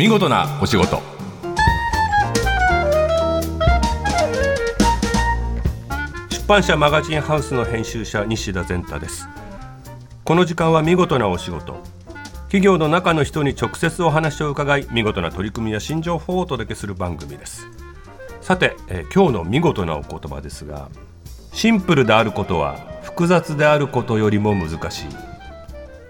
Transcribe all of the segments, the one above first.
見事なお仕事。出版社マガジンハウスの編集者西田善太です。この時間は見事なお仕事。企業の中の人に直接お話を伺い見事な取り組みや新情報をお届けする番組です。さて、えー今日の見事なお言葉ですがシンプルであることは複雑であることよりも難しい。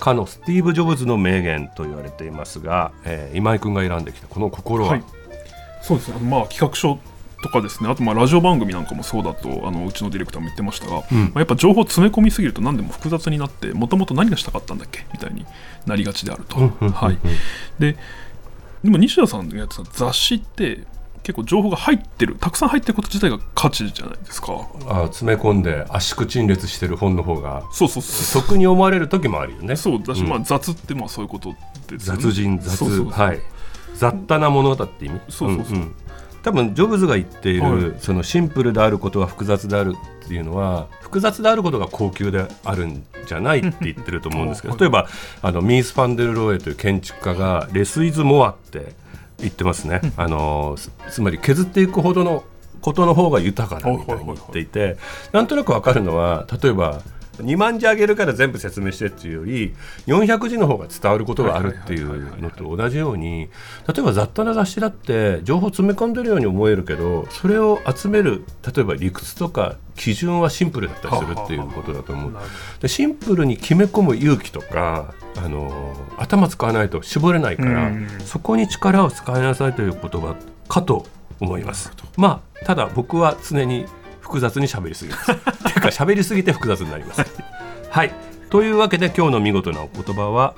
かのスティーブ・ジョブズの名言と言われていますが、えー今井君が選んできたこの心は、はい、そうですね、まあ、企画書とかですね、あとまあラジオ番組なんかもそうだと、あのうちのディレクターも言ってましたが、まあ、やっぱ情報詰め込みすぎると、何でも複雑になって、もともと何がしたかったんだっけ？みたいになりがちであると。はい、で、でも西田さんのやつは雑誌って、結構情報が入ってる、たくさん入ってること自体が価値じゃないですか。あ詰め込んで圧縮陳列してる本の方が。そうそうそう。得に思われる時もあるよね。そうだし、うん。まあ、雑ってまあそういうことですよね。雑人雑そうそうそう。はい。雑多なものだって意味。そうそうそう。ん多分ジョブズが言っている、はい。そのシンプルであることは複雑であるっていうのは複雑であることが高級であるんじゃないって言ってると思うんですけどはい。例えばあのミース・ファンデル・ローエという建築家がレス・イズ・モアって言ってますね。あのつまり削っていくほどのことの方が豊かだみたいに言っていてなんとなく分かるのは例えば2万字あげるから全部説明してっていうより400字の方が伝わることがあるっていうのと同じように例えば雑多な雑誌だって情報詰め込んでるように思えるけどそれを集める例えば理屈とか基準はシンプルだったりするっていうことだと思う。でシンプルに決め込む勇気とかあの頭使わないと絞れないからうん。そこに力を使いなさいという言葉かと思います。まあただ僕は常に複雑に喋りすぎます。っ ていうか喋りすぎて複雑になります。はい。というわけで今日の見事なお言葉は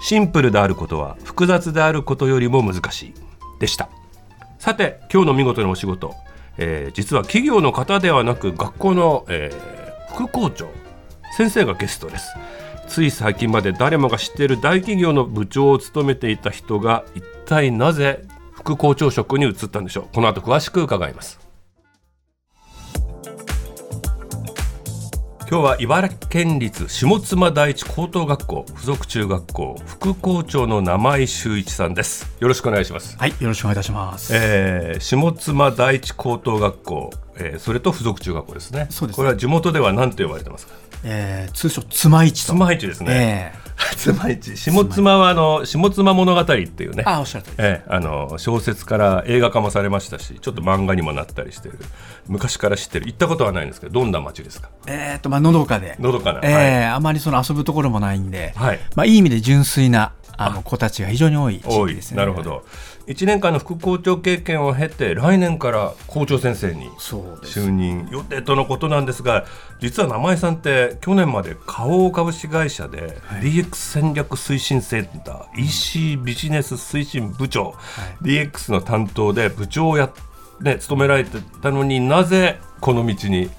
シンプルであることは複雑であることよりも難しいでした。さて今日の見事なお仕事、えー実は企業の方ではなく学校の、えー副校長先生がゲストです。つい最近まで誰もが知っている大企業の部長を務めていた人が一体なぜ副校長職に移ったんでしょう。この後詳しく伺います。今日は茨城県立下妻第一高等学校附属中学校副校長の名井修一さんですよろしくお願いしますはい、よろしくお願いいたします。えー下妻第一高等学校、えーそれと附属中学校ですね。そうですねこれは地元では何と呼ばれてますか？えー通称妻市と。妻市ですね。え 妻市。下妻はあの下妻物語っていうねー。あ、おっしゃ。えーあの小説から映画化もされましたしちょっと漫画にもなったりしてる昔から知ってる行ったことはないんですけどどんな街ですか？えーっと、まあ、のどかで。のどかな、えーあまりその遊ぶところもないんで、はいまあ、いい意味で純粋なあの子たちが非常に多い地域ですね。なるほ。ど1年間の副校長経験を経て来年から校長先生に。就任予定とのことなんですが実は名前さんって去年まで花王株式会社で DX 戦略推進センター、EC ビジネス推進部長、DX の担当で部長をや、ね、務められてたのになぜこの道に、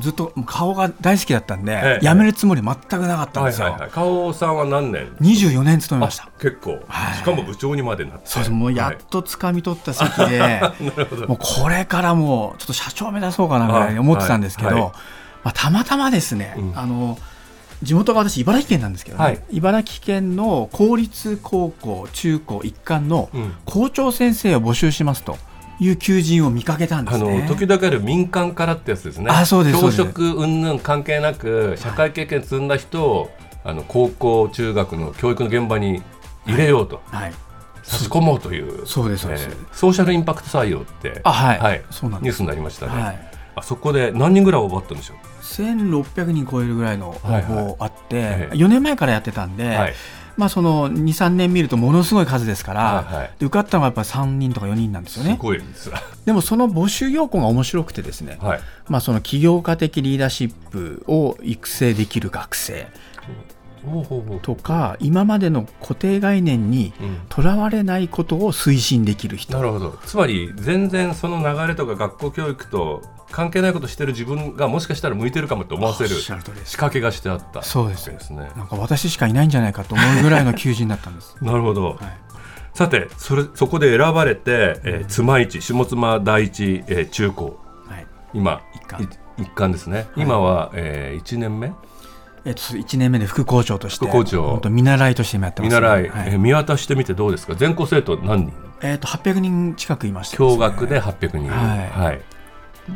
ずっと顔が大好きだったんで、ええ。辞めるつもり全くなかったんですよ。花王さんは何年？24年勤めました。あ。結構、はい。しかも部長にまでなって。そうです。もうやっと掴み取った席で、もうこれからもうちょっと社長目指そうかなぐらいに思ってたんですけど、まあ、たまたまですね、うん。あの地元が私茨城県なんですけど茨城県の公立高校中高一貫のうん。校長先生を募集しますという求人を見かけたんであすね。の時々ある民間からってやつですね。あそうです教職云々関係なく社会経験積んだ人を、あの高校中学の教育の現場に入れようと、はい、差し込もうという。そうですえーソーシャルインパクト採用って。あはい。そうなんニュースになりましたね。はい。あそこで何人ぐらい応募あったんでしょ1600人超えるぐらいの応募あって、ええ。4年前からやってたんで、う。はいまあ、その23年見るとものすごい数ですから、はいはいで受かったのがやっぱり3人とか4人なんですよすね。ごいです。でもその募集要項が面白くてですね、はい。まあ、その起業家的リーダーシップを育成できる学生とか今までの固定概念にうんとらわれないことを推進できる人なるほどつまり全然その流れとか学校教育と関係ないことしてる自分がもしかしたら向いてるかもって思わせる仕掛けがしてあったそうです。ですね。なんか私しかいないんじゃないかと思うぐらいの求人だったんです。なるほど、はい。さてそれそこで選ばれて、えー、妻市下妻第一、えー中高。はい。今一貫。い一貫ですね、今は、えー、1年目？えっと、1年目で副校長として副校長。見習いとして今やってます、見習い、はい。え見渡してみてどうですか？全校生徒何人？えっと800人近くいましたね、共学で800人、はい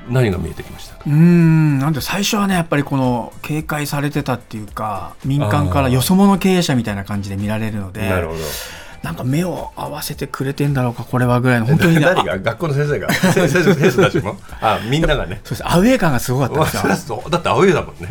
何が見えてきましたか？うーんなんで最初はねやっぱりこの警戒されてたっていうか民間からよそ者経営者みたいな感じで見られるのでなるほど。なんか目を合わせてくれてんだろうかこれはぐらいの本当にね誰あが学校の先生が？先生の先生たちも？あみんながね。そうですアウェー感がすごかったですよ。だってアウェーだもんね。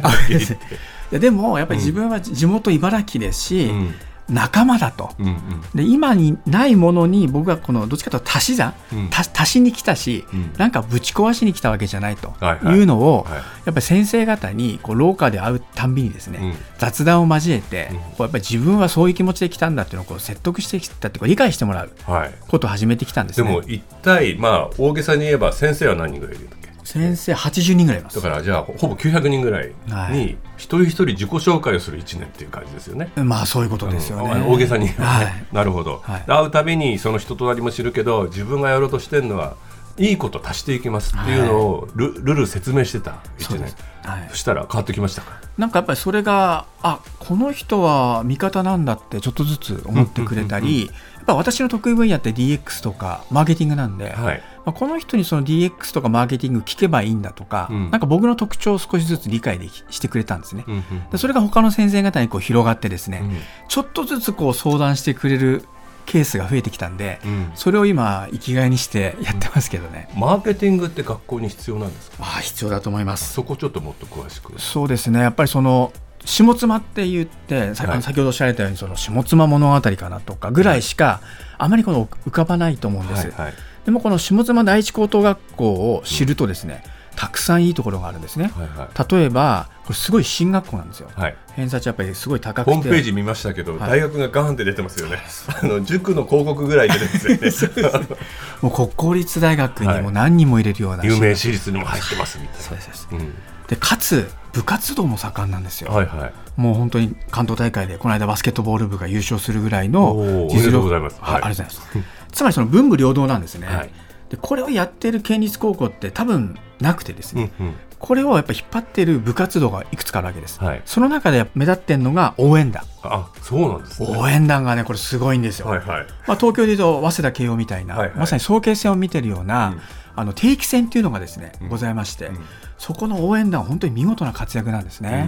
でもやっぱり自分は地元茨城ですし、うん仲間だと。うんうん。で今にないものに僕はこのどっちかというと足し算、うん。足足しに来たし、うん。なんかぶち壊しに来たわけじゃないと。はいはい。いうのを、はい。やっぱり先生方にこう廊下で会うたんびにですね、うん。雑談を交えて、うん。こうやっぱり自分はそういう気持ちで来たんだっていうのをこう説得してきたっていうか理解してもらうはい。ことを始めてきたんですね。でも一体まあ大げさに言えば先生は何人ぐらいいるんだっけ先生80人ぐらいいます。だからじゃあほぼ900人ぐらいはい。に一人一人自己紹介をする1年っていう感じですよね。まあそういうことですよね。うん。大げさに。ね、はい。なるほど、はい。会うたびにその人となりも知るけど自分がやろうとしてるのはいいこと足していきますっていうのをル,、ルル説明してた1年。はい。そしたら変わってきましたか？なんかやっぱりそれがあこの人は味方なんだってちょっとずつ思ってくれたりやっぱ私の得意分野って DX とかマーケティングなんで、はいまあ、この人にその DX とかマーケティング聞けばいいんだとか、うん。なんか僕の特徴を少しずつ理解できしてくれたんですね。うんうんでそれが他の先生方にこう広がってですね、うん。ちょっとずつこう相談してくれるケースが増えてきたんで、うん。それを今生きがいにしてやってますけどね、マーケティングって学校に必要なんですか？ああ必要だと思います。そこちょっともっと詳しく。そうですね。やっぱりその下妻って言って、先ほどおっしゃられたようにその下妻物語かなとかぐらいしかあまりこの浮かばないと思うんです、はいはいでもこの下妻第一高等学校を知るとですね、たくさんいいところがあるんですね。はいはい。例えばこれすごい進学校なんですよ。はい、偏差値やっぱりすごい高くて。ホームページ見ましたけど、はい。大学がガーンって出てますよね。あの塾の広告ぐらい出てますよね。もう国公立大学にも何人も入れるような、有名私立にも入ってますみたいそうですそうです。な。うん。でかつ部活動も盛んなんですよ、はいはい。もう本当に関東大会でこの間バスケットボール部が優勝するぐらいのおーおめでとうございます。はい。はいありがとうございます。つまりその文武両道なんですね。はいでこれをやってる県立高校って多分なくてですね、うんうんこれをやっぱ引っ張ってる部活動がいくつかあるわけです。はい。その中で目立ってんのが応援団。あ、そうなんですね。応援団がねこれすごいんですよ。はいはい。まあ、東京でいうと早稲田慶応みたいな、はいはいまさに早慶戦を見てるような、うんあの定期戦っていうのがですね、うんございまして、うんそこの応援団は本当に見事な活躍なんですね。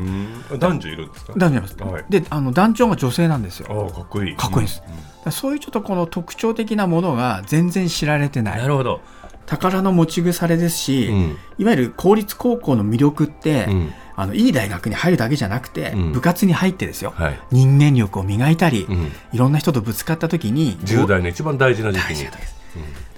うん。男女いるんですか？団長います。はい。であの団長が女性なんですよ。ああ、かっこいい。かっこいいです。うん。そういうちょっとこの特徴的なものが全然知られてない。なるほど。宝の持ち腐れですし、うん。いわゆる公立高校の魅力って、うん。あのいい大学に入るだけじゃなくて、うん。部活に入ってですよ、はい。人間力を磨いたり、うん。いろんな人とぶつかった時に10代の一番大事な時期に。大事な時です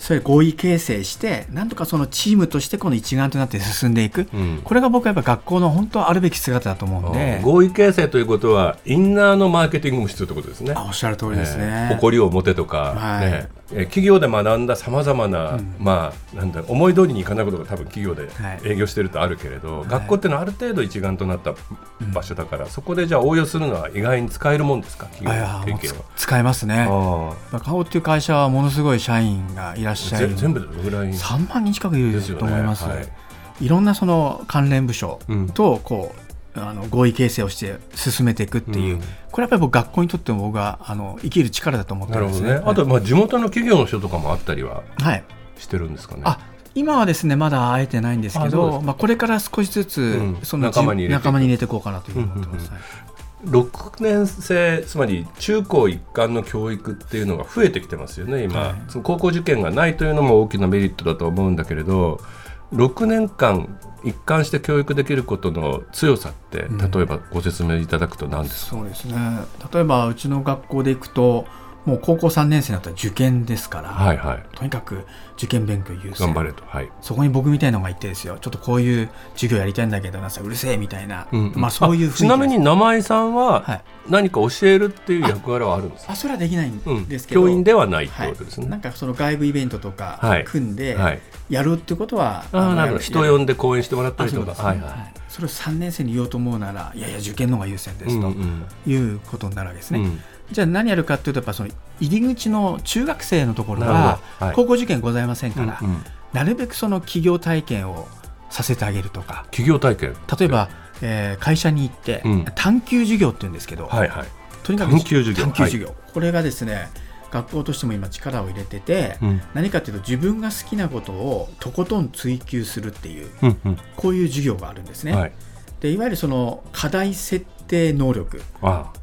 それ合意形成してなんとかそのチームとしてこの一丸となって進んでいく、うんこれが僕はやっぱ学校の本当あるべき姿だと思うんで、合意形成ということはインナーのマーケティングも必要ということですね。あおっしゃる通りですね。えー誇りを持てとか、はいねえー企業で学んださまざまな、まあ、なんだ思い通りにいかないことが多分企業ではい営業してるとあるけれど、い学校っていうのはある程度一丸となった場所だから、そこでじゃあ応用するのは意外に使えるもんですか企業経験は。使えますね。あ、顔っていう会社はものすごい社員がいらっしあゃるぜ全部でどのぐらい3万人近くいると思います。はい。いろんなその関連部署うん。とこう、あの合意形成をして進めていくっていう、うん。これやっぱり僕学校にとっても僕はあの生きる力だと思ってなるんですね。ね。あと、まあ、地元の企業の人とかもあったりははい、してるんですかね。あ今はですねまだ会えてないんですけどまあ、これから少しずつ、うん。その仲間に入れていく。仲間に入れていこうかなというふうに思ってます。うんはい6年生つまり中高一貫の教育っていうのが増えてきてますよね今、はい。その高校受験がないというのも大きなメリットだと思うんだけれど6年間一貫して教育できることの強さってうん。例えばご説明いただくと何ですか、そうですね。例えばうちの学校で行くともう高校3年生になったら受験ですから、はいはい。とにかく受験勉強優先。頑張れと。はい、そこに僕みたいのがいてですよ。ちょっとこういう授業やりたいんだけどなんかうるせえみたいな、うんまあそういうちなみに名前さんははい。何か教えるっていう役割はあるんですか、あそれはできないんうん、ですけど、教員ではないってはいことですね、なんかその外部イベントとかはい。組んではい。やるってことは、ああなるほど。人よ呼んで講演してもらったありとそうです。ねはかはい。はい。いそれを3年生に言おうと思うならいやいや受験の方が優先ですとうんうん。いうことになるわけですね、うんじゃあ何やるかっていうとやっぱその入り口の中学生のところは高校受験ございませんから、なるべくその企業体験をさせてあげるとか。企業体験。例えばえー会社に行って、うん。探究授業って言うんですけど、はいはい。とにかく探究授業。探究授業。これがですね学校としても今力を入れてて、うん。何かというと自分が好きなことをとことん追求するっていううんうん。こういう授業があるんですね。はい。でいわゆるその課題設定能力。ああ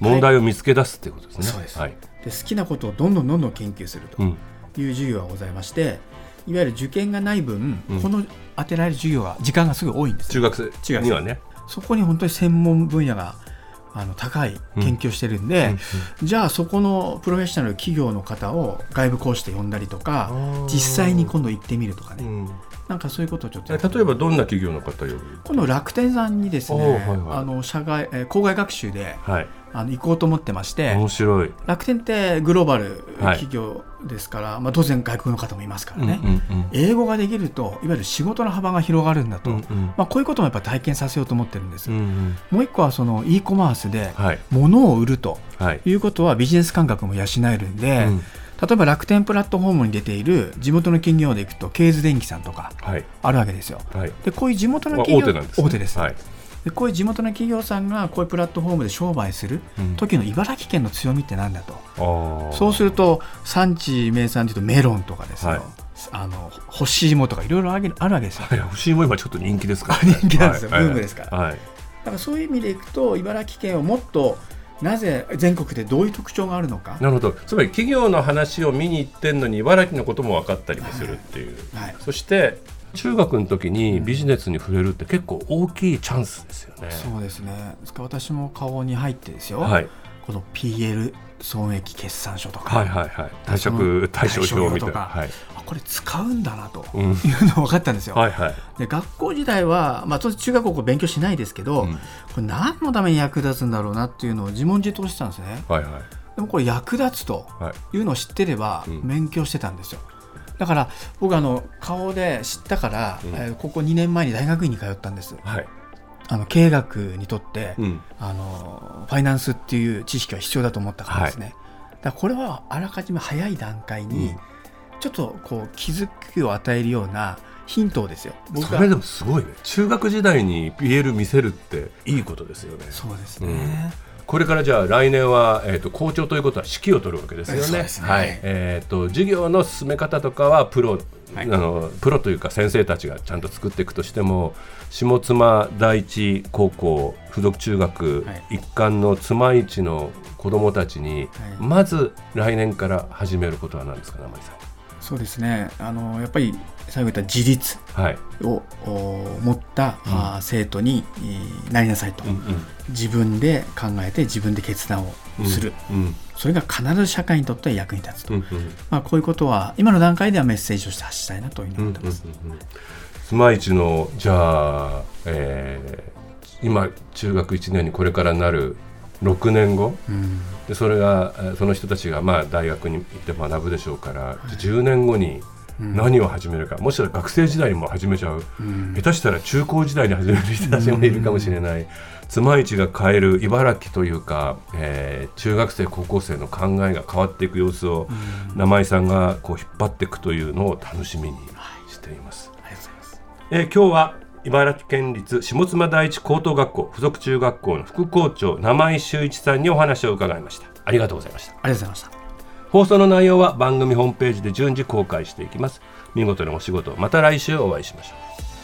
問題を見つけ出すっていうことですね。そうです。はい。で好きなことをどんどんどんどん研究するとうんいう授業がございましていわゆる受験がない分、うん。この当てられる授業が時間がすごい多いんですよ。中学生にはね。そこに本当に専門分野があの高い研究をしてるんで、じゃあそこのプロフェッショナル企業の方を外部講師で呼んだりとか実際に今度行ってみるとかね、うんなんかそういうことをちょっと。え例えばどんな企業の方呼ぶ今度楽天さんにですね、はいはい。あの社外、えー校外学習ではい。あの行こうと思ってまして、面白い。楽天ってグローバルはい企業ですから、まあ、当然外国の方もいますからね、うんうん英語ができるといわゆる仕事の幅が広がるんだと、うんうん。まあ、こういうこともやっぱ体験させようと思ってるんです、うんうん。もう一個はその e コマースではい。物を売るとはい。いうことはビジネス感覚も養えるんで、うん例えば楽天プラットフォームに出ている地元の企業でいくとケーズ電機さんとかはい。あるわけですよ。はい。でこういう地元のあ企業大手なんですね。大手です。はい。でこういう地元の企業さんがこういうプラットフォームで商売するうん。時の茨城県の強みってなんだと、あー。そうすると産地名産でいうとメロンとかですよ、はい。あの干し芋とかいろいろあるわけですよ。はい。欲しいも今ちょっと人気ですからね。人気なんですよ。はい。ブームですから。はい。だからそういう意味でいくと茨城県をもっとなぜ全国でどういう特徴があるのか、なるほど。つまり企業の話を見に行ってんのに茨城のことも分かったりもするっていう、はい、そして中学の時にビジネスに触れるって結構大きいチャンスですよね、そうですね。ですから私も顔に入ってですよ、はい、この PL 損益決算書とか、はいはいはい。退その職対象表みたいな。はい、あこれ使うんだなとうん、いうの分かったんですよ。はいはい。で学校時代は、まあ、当然中学校勉強しないですけど、うん。これ何のために役立つんだろうなっていうのを自問自答してたんですね。はいはい。でもこれ役立つとはい。いうのを知ってればうん。勉強してたんですよ。だから僕あの顔で知ったから、うん。えーここ2年前に大学院に通ったんです。はい、あの経営学にとって、うん、あのファイナンスっていう知識は必要だと思ったからですね。だからこれはあらかじめ早い段階に、うんちょっとこう気づきを与えるようなヒントをですよ。それでもすごいね。中学時代に PL 見せるっていいことですよね。そうですね。これからじゃあ来年は、えー、と校長ということは指揮を取るわけですよね。ね。はい。えー、と授業の進め方とかはプロ、はい。あのプロというか先生たちがちゃんと作っていくとしても下妻第一高校附属中学はい。一貫の妻市の子どもたちに、まず来年から始めることは何ですか生井さそうですね。あのやっぱり最後言った自立ん。はい、持った、あー生徒に、えーなりなさいと、うん自分で考えて自分で決断をうんする、うんそれが必ず社会にとっては役に立つと、うんうん。まあ、こういうことは今の段階ではメッセージとして発したいなというふうにうんうんうん思ってます。妻市のじゃあ、えー今中学1年にこれからなる6年後。うん。でそれがえーその人たちがまあ大学に行って学ぶでしょうから、10年後に何を始めるか、もしかしたら学生時代にも始めちゃう、うん。下手したら中高時代に始める人たちもいるかもしれない、妻市が変える茨城というか、えー中学生高校生の考えが変わっていく様子を、生井さんがこう引っ張っていくというのを楽しみにしています。ありがとうございます。えー今日は茨城県立下妻第一高等学校附属中学校の副校長生井修一さんにお話を伺いました。ありがとうございました。ありがとうございました。放送の内容は番組ホームページで順次公開していきます。見事なお仕事また来週お会いしましょう